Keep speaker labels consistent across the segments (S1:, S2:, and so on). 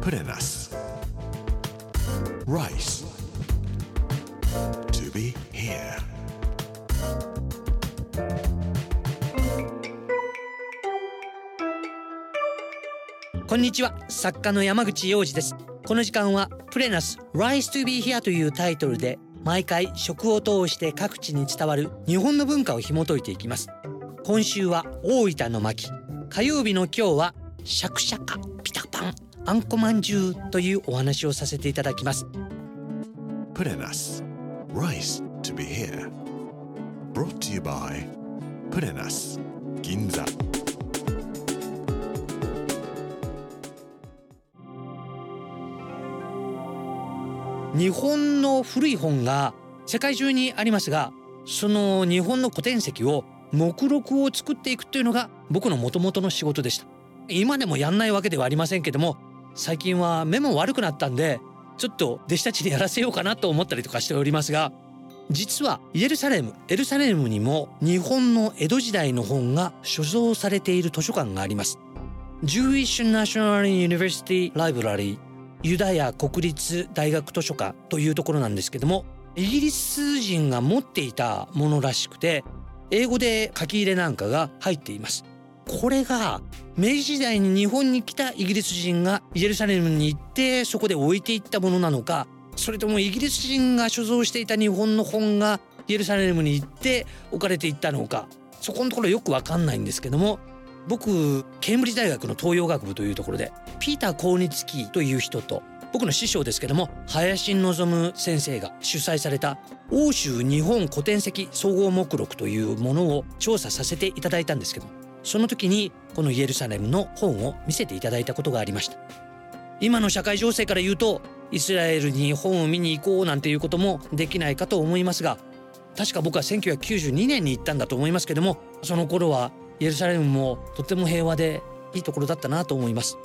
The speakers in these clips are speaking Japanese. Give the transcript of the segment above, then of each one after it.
S1: Put in us. Rice. To be here.
S2: こんにちは作家の山口洋二ですこの時間はプレナス Rise to be here というタイトルで毎回食を通して各地に伝わる日本の文化を紐解いていきます今週は大分の巻火曜日の今日はシャクシャカあんこまんじゅうというお話をさせていただきます
S1: us. Rice to be here. Brought to you by. Ginza.
S2: 日本の古い本が世界中にありますがその日本の古典籍を目録を作っていくというのが僕の元々の仕事でした今でもやんないわけではありませんけども最近は目も悪くなったんでちょっと弟子たちにやらせようかなと思ったりとかしておりますが実はイエルサレムエルサレムにも日本の江戸時代の本が所蔵されている図書館があります。Jewish National University Library ユダヤ国立大学図書館というところなんですけどもイギリス人が持っていたものらしくて英語で書き入れなんかが入っています。これが明治時代に日本に来たイギリス人がイエルサレムに行ってそこで置いていったものなのかそれともイギリス人が所蔵していた日本の本がイエルサレムに行って置かれていったのかそこのところよくわかんないんですけども僕ケンブリッジ大学の東洋学部というところでピーター・コーニツキーという人と僕の師匠ですけども林望先生が主催された欧州日本古典籍総合目録というものを調査させていただいたんですけどその時にこのイエルサレムの本を見せていただいたことがありました。今の社会情勢から言うとイスラエルに本を見に行こうなんていうこともできないかと思いますが確か僕は1992年に行ったんだと思いますけどもその頃はイエルサレムもとても平和でいいところだったなと思います。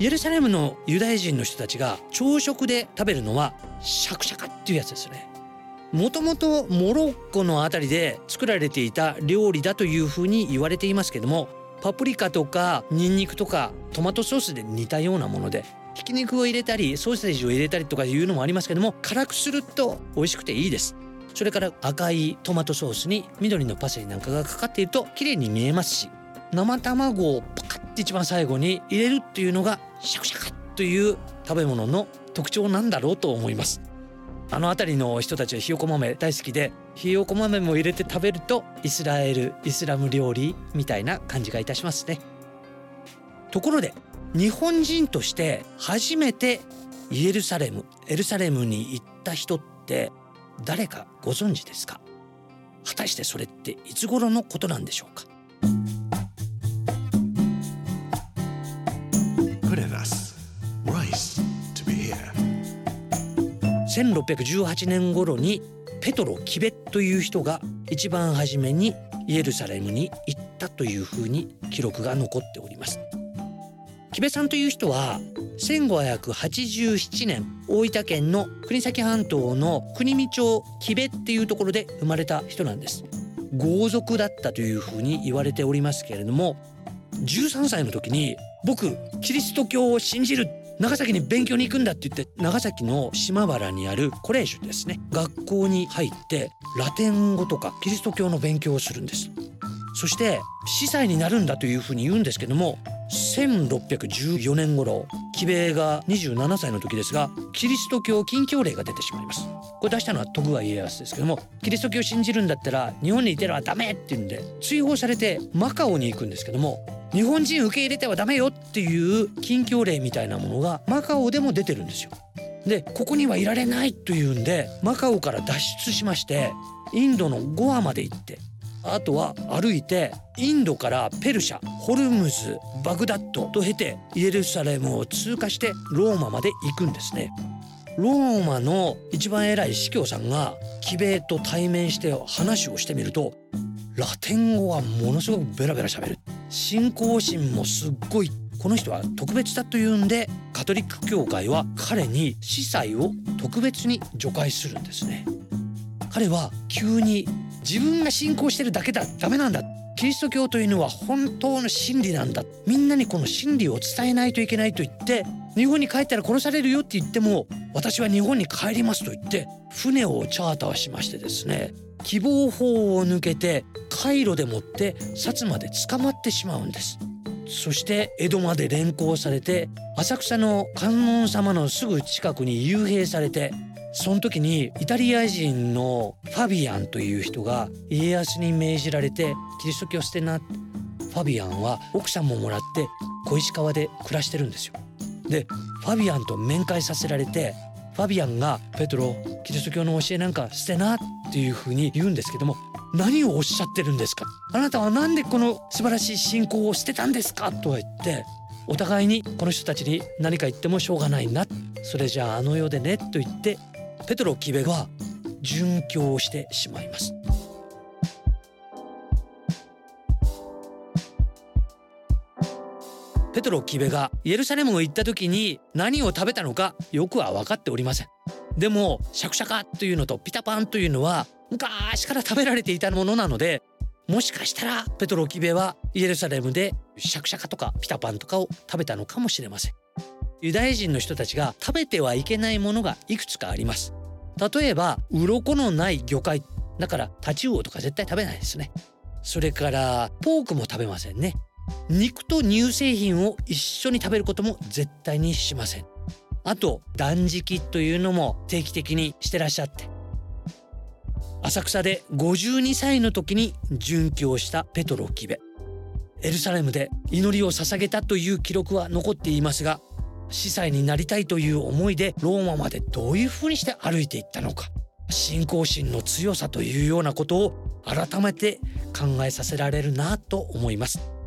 S2: イエルサレムのユダヤ人の人たちが朝食で食べるのはシャクシャカっていうやつですね。もともとモロッコのあたりで作られていた料理だというふうに言われていますけどもパプリカとかニンニクとかトマトソースで似たようなものでひき肉を入れたりソーセージを入れたりとかいうのもありますけども辛くすると美味しくていいです。それから赤いトマトソースに緑のパセリなんかがかかっていると綺麗に見えますし生卵をパカッて一番最後に入れるっていうのがシャクシャカという食べ物の特徴なんだろうと思います。あの辺りの人たちはひよこ豆大好きでひよこ豆も入れて食べるとイスラエルイスラム料理みたいな感じがいたしますね。ところで日本人として初めてイエルサレムエルサレムに行った人って誰かご存知ですか？果たしてそれっていつ頃のことなんでしょうか？1618年頃にペトロ・キベという人が一番初めにイエルサレムに行ったというふうに記録が残っております。キベさんという人は1587年大分県の国東半島の国見町木部っていうところで生まれた人なんです。豪族だったというふうに言われておりますけれども13歳の時に僕キリスト教を信じる長崎に勉強に行くんだって言って長崎の島原にあるコレージュですね。学校に入ってラテン語とかキリスト教の勉強をするんです。そして司祭になるんだというふうに言うんですけども1614年頃吉兵衛が27歳の時ですがキリスト教禁教令が出てしまいます。これ出したのは徳川家康ですけどもキリスト教を信じるんだったら日本にいてるはダメって言うんで追放されてマカオに行くんですけども日本人受け入れてはダメよっていう禁教令みたいなものがマカオでも出てるんですよ。でここにはいられないというんでマカオから脱出しましてインドのゴアまで行ってあとは歩いてインドからペルシャホルムズバグダッドと経てイエルサレムを通過してローマまで行くんですね。ローマの一番偉い司教さんが騎兵と対面して話をしてみるとラテン語はものすごくベラベラ喋る信仰心もすっごいこの人は特別だというんでカトリック教会は彼に司祭を特別に除外するんですね。彼は急に自分が信仰してるだけだダメなんだ。キリスト教というのは本当の真理なんだ。みんなにこの真理を伝えないといけないと言って日本に帰ったら殺されるよって言っても私は日本に帰りますと言って船をチャーターしましてですね希望法を抜けて海路でもって薩摩で捕まってしまうんですそして江戸まで連行されて浅草の観音様のすぐ近くに幽閉されてその時にイタリア人のファビアンという人が家康に命じられてキリスト教捨てなファビアンは奥さんももらって小石川で暮らしてるんですよ。でファビアンと面会させられてファビアンが「ペトロキリスト教の教えなんか捨てな」っていうふうに言うんですけども何をおっしゃってるんですか？あなたは何でこの素晴らしい信仰を捨てたんですか？とは言ってお互いにこの人たちに何か言ってもしょうがないな。それじゃああの世でね。と言ってペトロ・キベが殉教をしてしまいます。ペトロ・キベがイエルサレムを行った時に何を食べたのかよくは分かっておりません。でもシャクシャカというのとピタパンというのは昔から食べられていたものなのでもしかしたらペトロ・キベはイエルサレムでシャクシャカとかピタパンとかを食べたのかもしれません。ユダヤ人の人たちが食べてはいけないものがいくつかあります。例えば鱗のない魚介。だからタチウオとか絶対食べないですね。それからポークも食べませんね。肉と乳製品を一緒に食べることも絶対にしません。あと断食というのも定期的にしてらっしゃって。浅草で52歳の時に殉教したペトロ・キベエルサレムで祈りを捧げたという記録は残っていますが司祭になりたいという思いでローマまでどういうふうにして歩いていったのか信仰心の強さというようなことを改めて考えさせられるなと思います。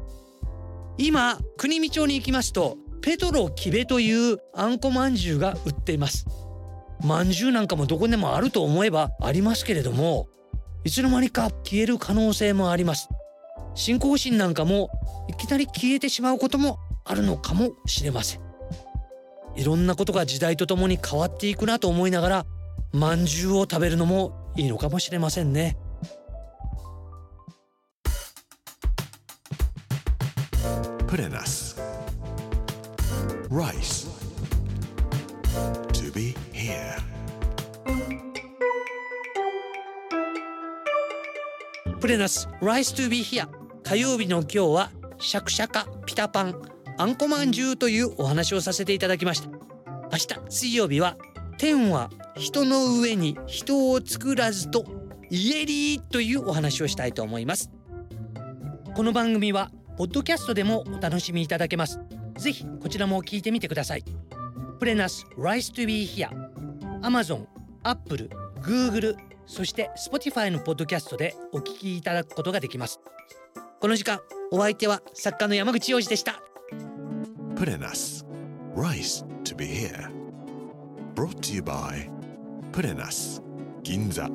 S2: 今国見町に行きますとペトロキベというあんこまんじゅうが売っています。まんじゅうなんかもどこでもあると思えばありますけれどもいつの間にか消える可能性もあります。信仰心なんかもいきなり消えてしまうこともあるのかもしれません。いろんなことが時代とともに変わっていくなと思いながらまんじゅうを食べるのもいいのかもしれませんね。
S1: Purenas. Rice. To be here.
S2: プレナス Rise to be here 火曜日の今日はシャクシャカピタパンあんこまんじゅうというお話をさせていただきました明日水曜日は天は人の上に人を作らずと言えりというお話をしたいと思いますこの番組はポッドキャストでもお楽しみいただけますぜひこちらも聞いてみてくださいプレナス Rise to be here Amazon、Apple、Google そして Spotify のポッドキャストでお聞きいただくことができますこの時間お相手は作家の山口洋二でした
S1: Purenas. Rice to be here. Brought to you by Purenas. Ginza.